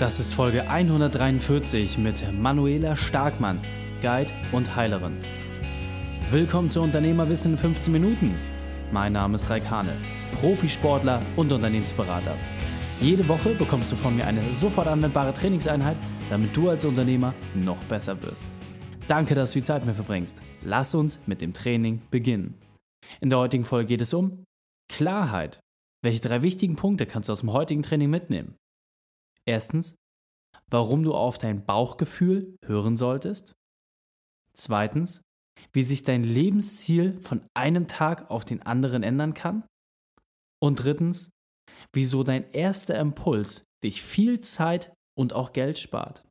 Das ist Folge 143 mit Manuela Starkmann, Guide und Heilerin. Willkommen zu Unternehmerwissen in 15 Minuten. Mein Name ist Raik Hane, Profisportler und Unternehmensberater. Jede Woche bekommst du von mir eine sofort anwendbare Trainingseinheit, damit du als Unternehmer noch besser wirst. Danke, dass du die Zeit mit mir verbringst. Lass uns mit dem Training beginnen. In der heutigen Folge geht es um Klarheit. Welche drei wichtigen Punkte kannst du aus dem heutigen Training mitnehmen? Erstens, warum du auf dein Bauchgefühl hören solltest. Zweitens, wie sich dein Lebensziel von einem Tag auf den anderen ändern kann. Und drittens, wieso dein erster Impuls dich viel Zeit und auch Geld spart.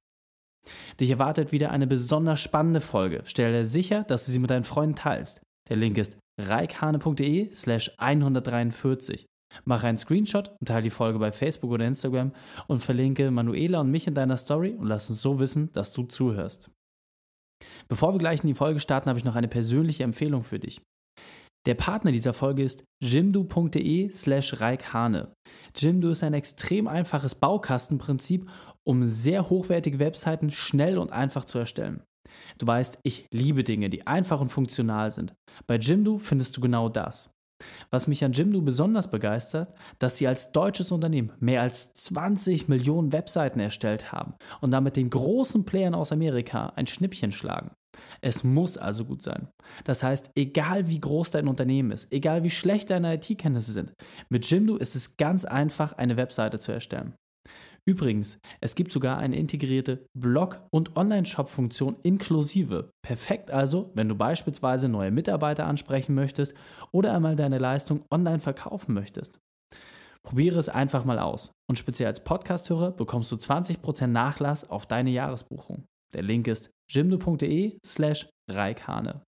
Dich erwartet wieder eine besonders spannende Folge. Stell dir sicher, dass du sie mit deinen Freunden teilst. Der Link ist reikhane.de slash 143. Mach einen Screenshot und teile die Folge bei Facebook oder Instagram und verlinke Manuela und mich in deiner Story und lass uns so wissen, dass du zuhörst. Bevor wir gleich in die Folge starten, habe ich noch eine persönliche Empfehlung für dich. Der Partner dieser Folge ist jimdo.de slash reikhane. Jimdo ist ein extrem einfaches Baukastenprinzip, um sehr hochwertige Webseiten schnell und einfach zu erstellen. Du weißt, ich liebe Dinge, die einfach und funktional sind. Bei Jimdo findest du genau das. Was mich an Jimdo besonders begeistert, dass sie als deutsches Unternehmen mehr als 20 Millionen Webseiten erstellt haben und damit den großen Playern aus Amerika ein Schnippchen schlagen. Es muss also gut sein. Das heißt, egal wie groß dein Unternehmen ist, egal wie schlecht deine IT-Kenntnisse sind, mit Jimdo ist es ganz einfach, eine Webseite zu erstellen. Übrigens, es gibt sogar eine integrierte Blog- und Online-Shop-Funktion inklusive. Perfekt also, wenn du beispielsweise neue Mitarbeiter ansprechen möchtest oder einmal deine Leistung online verkaufen möchtest. Probiere es einfach mal aus und speziell als Podcasthörer bekommst du 20% Nachlass auf deine Jahresbuchung. Der Link ist jimdo.de slash reikhane.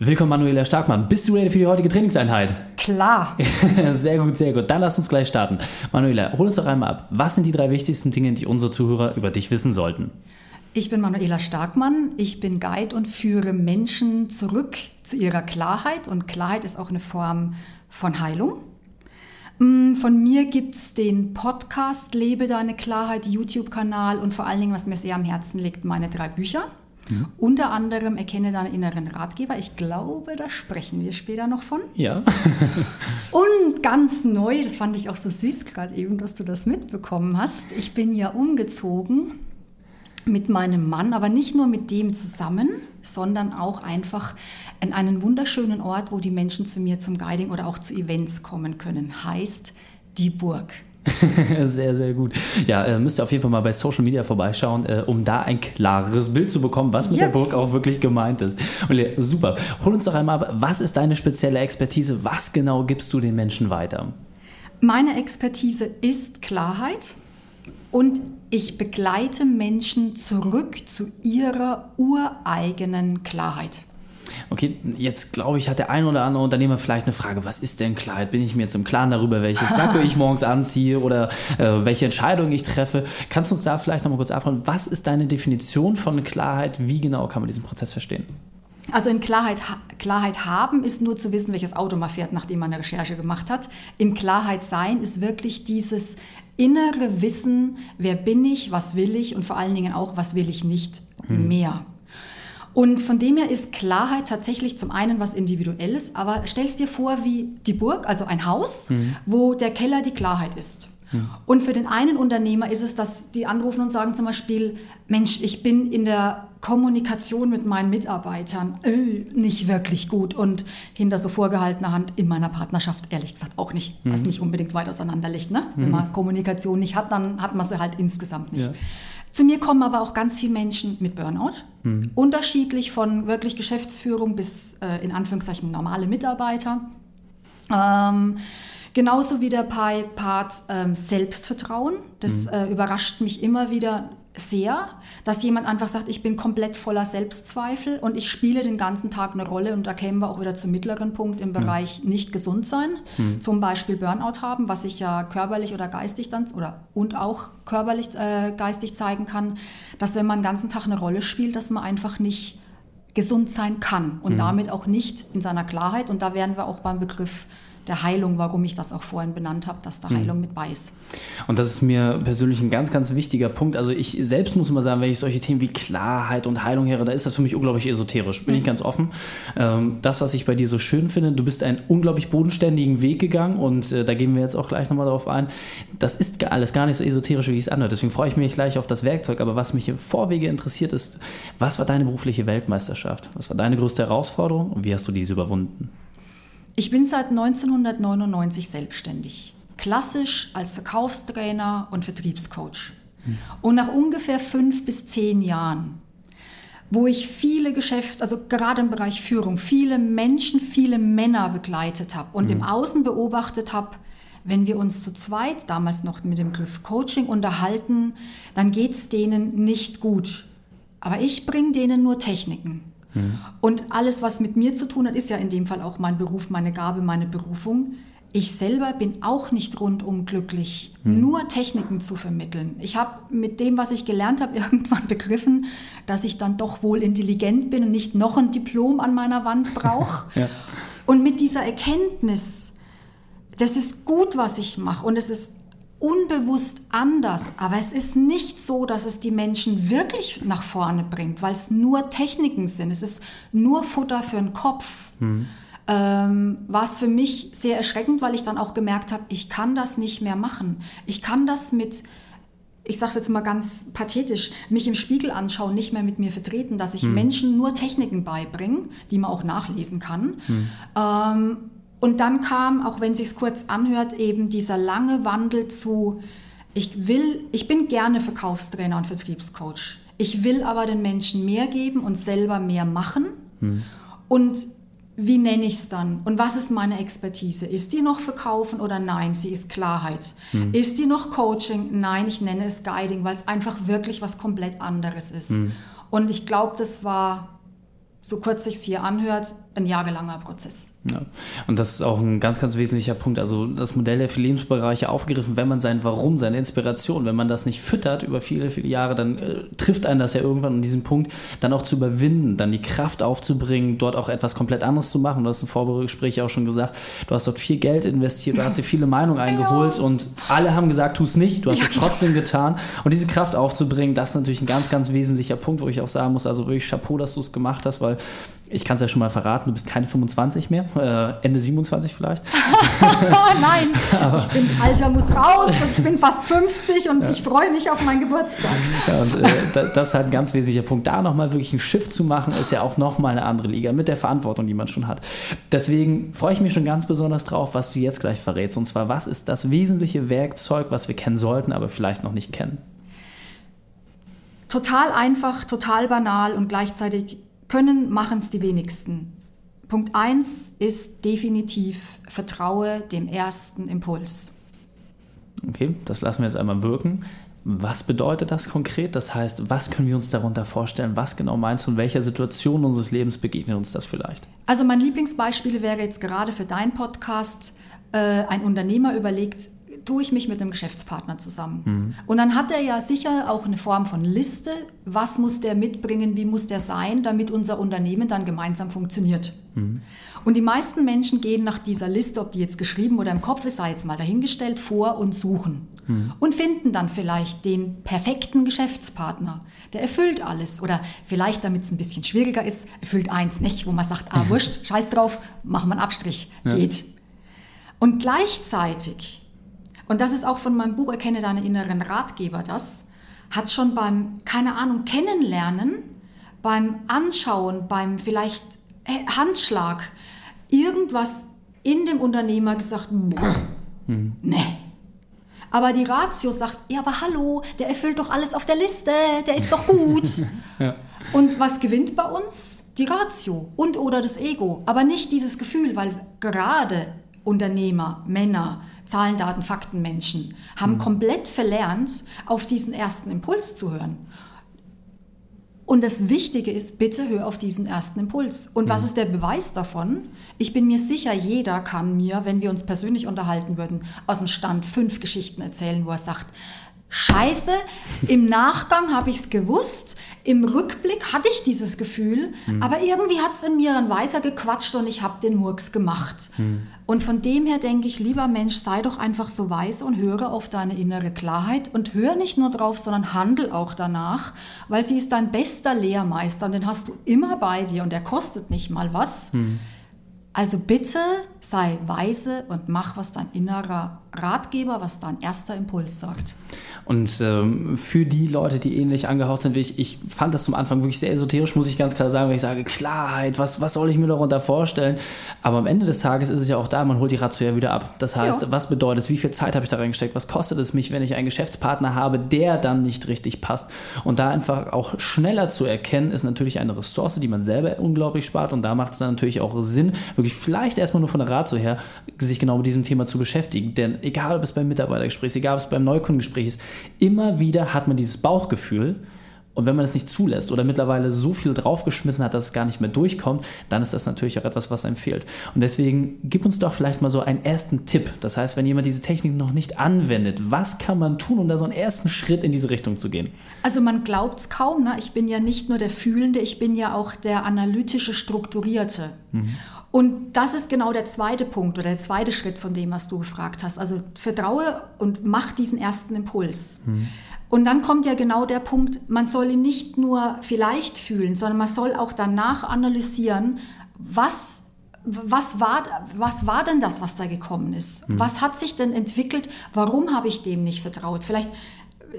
Willkommen Manuela Starkmann. Bist du ready für die heutige Trainingseinheit? Klar. sehr gut, sehr gut. Dann lass uns gleich starten. Manuela, hol uns doch einmal ab. Was sind die drei wichtigsten Dinge, die unsere Zuhörer über dich wissen sollten? Ich bin Manuela Starkmann. Ich bin Guide und führe Menschen zurück zu ihrer Klarheit. Und Klarheit ist auch eine Form von Heilung. Mm, von mir gibt es den Podcast Lebe deine Klarheit, YouTube-Kanal und vor allen Dingen, was mir sehr am Herzen liegt, meine drei Bücher. Mhm. Unter anderem erkenne deinen inneren Ratgeber. Ich glaube, da sprechen wir später noch von. Ja. und ganz neu, das fand ich auch so süß gerade eben, dass du das mitbekommen hast. Ich bin ja umgezogen mit meinem Mann, aber nicht nur mit dem zusammen, sondern auch einfach in einen wunderschönen Ort, wo die Menschen zu mir zum Guiding oder auch zu Events kommen können. Heißt die Burg. sehr, sehr gut. Ja, äh, müsst ihr auf jeden Fall mal bei Social Media vorbeischauen, äh, um da ein klareres Bild zu bekommen, was mit yep. der Burg auch wirklich gemeint ist. Und, super. Hol uns doch einmal ab, was ist deine spezielle Expertise? Was genau gibst du den Menschen weiter? Meine Expertise ist Klarheit und ich begleite Menschen zurück zu ihrer ureigenen Klarheit. Okay, jetzt glaube ich, hat der ein oder andere Unternehmer vielleicht eine Frage, was ist denn Klarheit? Bin ich mir jetzt im Klaren darüber, welches Sakko ich morgens anziehe oder äh, welche Entscheidung ich treffe? Kannst du uns da vielleicht nochmal kurz abholen? Was ist deine Definition von Klarheit? Wie genau kann man diesen Prozess verstehen? Also in Klarheit, Klarheit haben ist nur zu wissen, welches Auto man fährt, nachdem man eine Recherche gemacht hat. In Klarheit sein ist wirklich dieses innere Wissen, wer bin ich, was will ich und vor allen Dingen auch, was will ich nicht hm. Und von dem her ist Klarheit tatsächlich zum einen was Individuelles, aber stellst dir vor wie die Burg, also ein Haus, mhm. wo der Keller die Klarheit ist. Mhm. Und für den einen Unternehmer ist es, dass die anrufen und sagen zum Beispiel, Mensch, ich bin in der Kommunikation mit meinen Mitarbeitern äh, nicht wirklich gut und hinter so vorgehaltener Hand in meiner Partnerschaft ehrlich gesagt auch nicht, mhm. was nicht unbedingt weit auseinander liegt. Ne? Wenn mhm. man Kommunikation nicht hat, dann hat man sie halt insgesamt nicht. Ja. Zu mir kommen aber auch ganz viele Menschen mit Burnout. Mhm. Unterschiedlich von wirklich Geschäftsführung bis äh, in Anführungszeichen normale Mitarbeiter. Ähm, genauso wie der Part ähm, Selbstvertrauen. Das mhm. äh, überrascht mich immer wieder sehr, dass jemand einfach sagt, ich bin komplett voller Selbstzweifel und ich spiele den ganzen Tag eine Rolle und da kämen wir auch wieder zum mittleren Punkt im Bereich mhm. nicht gesund sein, mhm. zum Beispiel Burnout haben, was sich ja körperlich oder geistig dann oder und auch körperlich äh, geistig zeigen kann, dass wenn man den ganzen Tag eine Rolle spielt, dass man einfach nicht gesund sein kann und mhm. damit auch nicht in seiner Klarheit und da wären wir auch beim Begriff der Heilung, warum ich das auch vorhin benannt habe, dass da Heilung mhm. mit bei ist. Und das ist mir persönlich ein ganz, ganz wichtiger Punkt. Also ich selbst muss immer sagen, wenn ich solche Themen wie Klarheit und Heilung höre, da ist das für mich unglaublich esoterisch, bin mhm. ich ganz offen. Ähm, das, was ich bei dir so schön finde, du bist einen unglaublich bodenständigen Weg gegangen und äh, da gehen wir jetzt auch gleich nochmal darauf ein. Das ist alles gar nicht so esoterisch, wie es anhört. Deswegen freue ich mich gleich auf das Werkzeug. Aber was mich im Vorwege interessiert ist, was war deine berufliche Weltmeisterschaft? Was war deine größte Herausforderung und wie hast du diese überwunden? Ich bin seit 1999 selbstständig. Klassisch als Verkaufstrainer und Vertriebscoach. Und nach ungefähr fünf bis zehn Jahren, wo ich viele Geschäfts-, also gerade im Bereich Führung, viele Menschen, viele Männer begleitet habe und mhm. im Außen beobachtet habe, wenn wir uns zu zweit, damals noch mit dem Begriff Coaching, unterhalten, dann geht es denen nicht gut. Aber ich bringe denen nur Techniken. Mhm. Und alles, was mit mir zu tun hat, ist ja in dem Fall auch mein Beruf, meine Gabe, meine Berufung. Ich selber bin auch nicht rundum glücklich, mhm. nur Techniken zu vermitteln. Ich habe mit dem, was ich gelernt habe, irgendwann begriffen, dass ich dann doch wohl intelligent bin und nicht noch ein Diplom an meiner Wand brauche. ja. Und mit dieser Erkenntnis, das ist gut, was ich mache und es ist unbewusst anders, aber es ist nicht so, dass es die Menschen wirklich nach vorne bringt, weil es nur Techniken sind. Es ist nur Futter für den Kopf. Mhm. Ähm, war es für mich sehr erschreckend, weil ich dann auch gemerkt habe, ich kann das nicht mehr machen. Ich kann das mit, ich sage es jetzt mal ganz pathetisch, mich im Spiegel anschauen, nicht mehr mit mir vertreten, dass ich mhm. Menschen nur Techniken beibringe, die man auch nachlesen kann. Mhm. Ähm, und dann kam, auch wenn sich kurz anhört, eben dieser lange Wandel zu, ich will, ich bin gerne Verkaufstrainer und Vertriebscoach. Ich will aber den Menschen mehr geben und selber mehr machen. Hm. Und wie nenne ich es dann? Und was ist meine Expertise? Ist die noch Verkaufen oder nein? Sie ist Klarheit. Hm. Ist die noch Coaching? Nein, ich nenne es Guiding, weil es einfach wirklich was komplett anderes ist. Hm. Und ich glaube, das war, so kurz sich hier anhört, ein jahrelanger Prozess. Ja. Und das ist auch ein ganz, ganz wesentlicher Punkt. Also das Modell der vier Lebensbereiche aufgegriffen, wenn man sein Warum, seine Inspiration, wenn man das nicht füttert über viele, viele Jahre, dann äh, trifft einen das ja irgendwann an diesem Punkt, dann auch zu überwinden, dann die Kraft aufzubringen, dort auch etwas komplett anderes zu machen. Du hast im Vorgespräch auch schon gesagt, du hast dort viel Geld investiert, du hast dir viele Meinungen eingeholt und alle haben gesagt, tu es nicht, du hast ja, es trotzdem getan. Und diese Kraft aufzubringen, das ist natürlich ein ganz, ganz wesentlicher Punkt, wo ich auch sagen muss, also wirklich Chapeau, dass du es gemacht hast, weil ich kann es ja schon mal verraten, du bist keine 25 mehr, äh, Ende 27 vielleicht. Nein, ich bin Alter muss raus, ich bin fast 50 und ja. ich freue mich auf meinen Geburtstag. Ja, und, äh, das ist halt ein ganz wesentlicher Punkt. Da nochmal wirklich ein Schiff zu machen, ist ja auch nochmal eine andere Liga mit der Verantwortung, die man schon hat. Deswegen freue ich mich schon ganz besonders drauf, was du jetzt gleich verrätst. Und zwar, was ist das wesentliche Werkzeug, was wir kennen sollten, aber vielleicht noch nicht kennen? Total einfach, total banal und gleichzeitig können, machen es die wenigsten. Punkt 1 ist definitiv, vertraue dem ersten Impuls. Okay, das lassen wir jetzt einmal wirken. Was bedeutet das konkret? Das heißt, was können wir uns darunter vorstellen? Was genau meinst du? In welcher Situation unseres Lebens begegnet uns das vielleicht? Also mein Lieblingsbeispiel wäre jetzt gerade für deinen Podcast, äh, ein Unternehmer überlegt, tue ich mich mit einem Geschäftspartner zusammen. Mhm. Und dann hat er ja sicher auch eine Form von Liste, was muss der mitbringen, wie muss der sein, damit unser Unternehmen dann gemeinsam funktioniert. Mhm. Und die meisten Menschen gehen nach dieser Liste, ob die jetzt geschrieben oder im Kopf ist, sei jetzt mal dahingestellt, vor und suchen. Mhm. Und finden dann vielleicht den perfekten Geschäftspartner. Der erfüllt alles. Oder vielleicht, damit es ein bisschen schwieriger ist, erfüllt eins nicht, wo man sagt, ah, wurscht, scheiß drauf, machen wir einen Abstrich, ja. geht. Und gleichzeitig und das ist auch von meinem Buch Erkenne deine inneren Ratgeber das, hat schon beim, keine Ahnung, Kennenlernen, beim Anschauen, beim vielleicht Handschlag, irgendwas in dem Unternehmer gesagt, hm. nee. Aber die Ratio sagt, ja, aber hallo, der erfüllt doch alles auf der Liste, der ist doch gut. ja. Und was gewinnt bei uns? Die Ratio und oder das Ego, aber nicht dieses Gefühl, weil gerade Unternehmer, Männer, Zahlen, Daten, Fakten Menschen haben mhm. komplett verlernt, auf diesen ersten Impuls zu hören. Und das Wichtige ist, bitte hör auf diesen ersten Impuls. Und mhm. was ist der Beweis davon? Ich bin mir sicher, jeder kann mir, wenn wir uns persönlich unterhalten würden, aus dem Stand fünf Geschichten erzählen, wo er sagt, Scheiße, im Nachgang habe ich es gewusst, im Rückblick hatte ich dieses Gefühl, mhm. aber irgendwie hat es in mir dann weitergequatscht und ich habe den Murks gemacht. Mhm. Und von dem her denke ich, lieber Mensch, sei doch einfach so weise und höre auf deine innere Klarheit und hör nicht nur drauf, sondern handel auch danach, weil sie ist dein bester Lehrmeister und den hast du immer bei dir und der kostet nicht mal was. Mhm. Also bitte sei weise und mach, was dein innerer Ratgeber, was dein erster Impuls sagt. Und ähm, für die Leute, die ähnlich angehaucht sind wie ich, ich fand das zum Anfang wirklich sehr esoterisch, muss ich ganz klar sagen, wenn ich sage, Klarheit, was, was soll ich mir darunter vorstellen? Aber am Ende des Tages ist es ja auch da, man holt die Ratio ja wieder ab. Das heißt, ja. was bedeutet es, wie viel Zeit habe ich da reingesteckt, was kostet es mich, wenn ich einen Geschäftspartner habe, der dann nicht richtig passt? Und da einfach auch schneller zu erkennen, ist natürlich eine Ressource, die man selber unglaublich spart. Und da macht es dann natürlich auch Sinn, wirklich vielleicht erstmal nur von der Ratio her, sich genau mit diesem Thema zu beschäftigen. Denn egal, ob es beim Mitarbeitergespräch ist, egal, ob es beim Neukundengespräch ist, immer wieder hat man dieses Bauchgefühl. Und wenn man es nicht zulässt oder mittlerweile so viel draufgeschmissen hat, dass es gar nicht mehr durchkommt, dann ist das natürlich auch etwas, was einem fehlt. Und deswegen gib uns doch vielleicht mal so einen ersten Tipp. Das heißt, wenn jemand diese Technik noch nicht anwendet, was kann man tun, um da so einen ersten Schritt in diese Richtung zu gehen? Also man glaubt es kaum. Ne? Ich bin ja nicht nur der Fühlende, ich bin ja auch der analytische, strukturierte. Mhm. Und das ist genau der zweite Punkt oder der zweite Schritt von dem, was du gefragt hast. Also vertraue und mach diesen ersten Impuls. Mhm. Und dann kommt ja genau der Punkt, man soll ihn nicht nur vielleicht fühlen, sondern man soll auch danach analysieren, was, was, war, was war denn das, was da gekommen ist? Mhm. Was hat sich denn entwickelt? Warum habe ich dem nicht vertraut? Vielleicht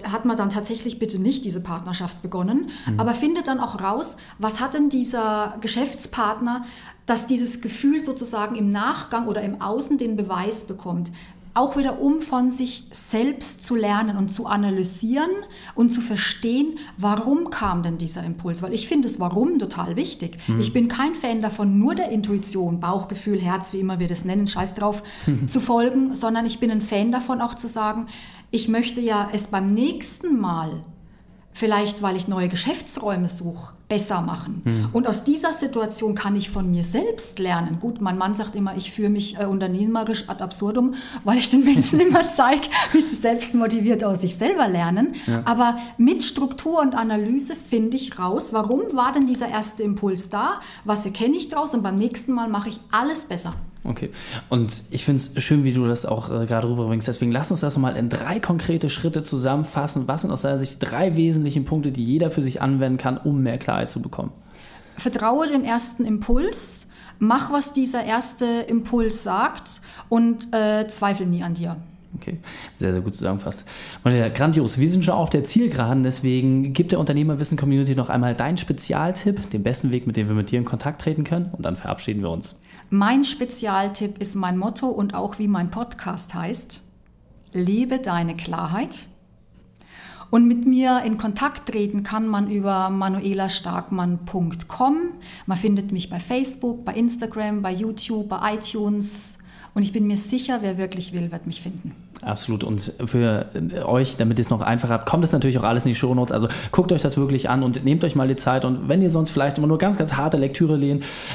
hat man dann tatsächlich bitte nicht diese Partnerschaft begonnen, mhm. aber findet dann auch raus, was hat denn dieser Geschäftspartner dass dieses Gefühl sozusagen im Nachgang oder im Außen den Beweis bekommt. Auch wieder, um von sich selbst zu lernen und zu analysieren und zu verstehen, warum kam denn dieser Impuls. Weil ich finde das Warum total wichtig. Mhm. Ich bin kein Fan davon, nur der Intuition, Bauchgefühl, Herz, wie immer wir das nennen, scheiß drauf, zu folgen, sondern ich bin ein Fan davon auch zu sagen, ich möchte ja es beim nächsten Mal vielleicht weil ich neue Geschäftsräume suche, besser machen. Mhm. Und aus dieser Situation kann ich von mir selbst lernen. Gut, mein Mann sagt immer, ich führe mich äh, unternehmerisch ad absurdum, weil ich den Menschen immer zeige, wie sie selbst motiviert aus sich selber lernen. Ja. Aber mit Struktur und Analyse finde ich raus, warum war denn dieser erste Impuls da, was erkenne ich daraus und beim nächsten Mal mache ich alles besser. Okay. Und ich finde es schön, wie du das auch äh, gerade rüberbringst. Deswegen lass uns das nochmal in drei konkrete Schritte zusammenfassen. Was sind aus deiner Sicht drei wesentlichen Punkte, die jeder für sich anwenden kann, um mehr Klarheit zu bekommen? Vertraue dem ersten Impuls, mach, was dieser erste Impuls sagt und äh, zweifle nie an dir. Okay, sehr, sehr gut zusammengefasst. Manuela, grandios. Wir sind schon auf der Zielgeraden, deswegen gib der Unternehmerwissen-Community noch einmal deinen Spezialtipp, den besten Weg, mit dem wir mit dir in Kontakt treten können und dann verabschieden wir uns. Mein Spezialtipp ist mein Motto und auch wie mein Podcast heißt, lebe deine Klarheit. Und mit mir in Kontakt treten kann man über manuelastarkmann.com. Man findet mich bei Facebook, bei Instagram, bei YouTube, bei iTunes. Und ich bin mir sicher, wer wirklich will, wird mich finden. Absolut. Und für euch, damit ihr es noch einfacher habt, kommt es natürlich auch alles in die Shownotes. Also guckt euch das wirklich an und nehmt euch mal die Zeit. Und wenn ihr sonst vielleicht immer nur ganz, ganz harte Lektüre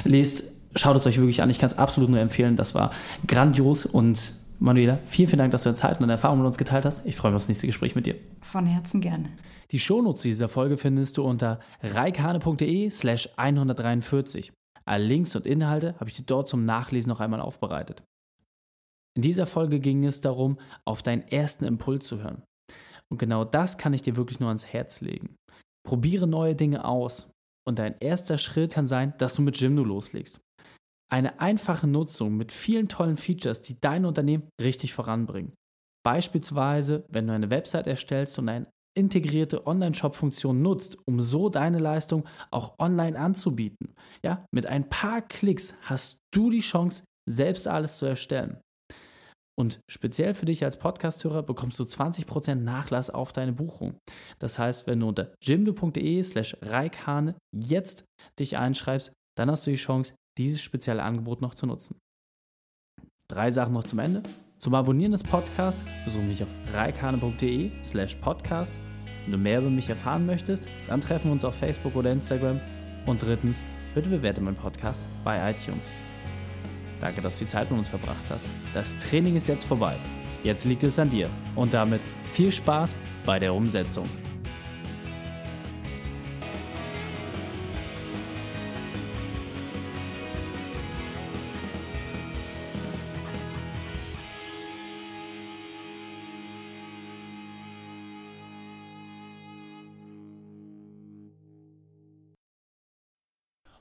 lest, schaut es euch wirklich an. Ich kann es absolut nur empfehlen. Das war grandios und Manuela, vielen, vielen Dank, dass du deine Zeit und deine Erfahrungen mit uns geteilt hast. Ich freue mich auf das nächste Gespräch mit dir. Von Herzen gerne. Die Shownotes dieser Folge findest du unter reikane.de slash 143. Alle Links und Inhalte habe ich dir dort zum Nachlesen noch einmal aufbereitet. In dieser Folge ging es darum, auf deinen ersten Impuls zu hören. Und genau das kann ich dir wirklich nur ans Herz legen. Probiere neue Dinge aus. Und dein erster Schritt kann sein, dass du mit Jimdo loslegst. Eine einfache Nutzung mit vielen tollen Features, die dein Unternehmen richtig voranbringen. Beispielsweise, wenn du eine Website erstellst und eine integrierte Online-Shop-Funktion nutzt, um so deine Leistung auch online anzubieten. Ja, mit ein paar Klicks hast du die Chance, selbst alles zu erstellen. Und speziell für dich als Podcasthörer bekommst du 20% Nachlass auf deine Buchung. Das heißt, wenn du unter jimdo.de slash reikhane jetzt dich einschreibst, dann hast du die Chance, dieses spezielle Angebot noch zu nutzen. Drei Sachen noch zum Ende. Zum Abonnieren des Podcasts besuche mich auf reikane.de slash podcast. Wenn du mehr über mich erfahren möchtest, dann treffen wir uns auf Facebook oder Instagram. Und drittens, bitte bewerte meinen Podcast bei iTunes. Danke, dass du die Zeit mit uns verbracht hast. Das Training ist jetzt vorbei. Jetzt liegt es an dir. Und damit viel Spaß bei der Umsetzung.